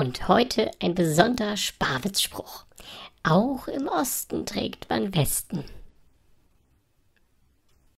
Und heute ein besonderer Sparwitzspruch. Auch im Osten trägt man Westen.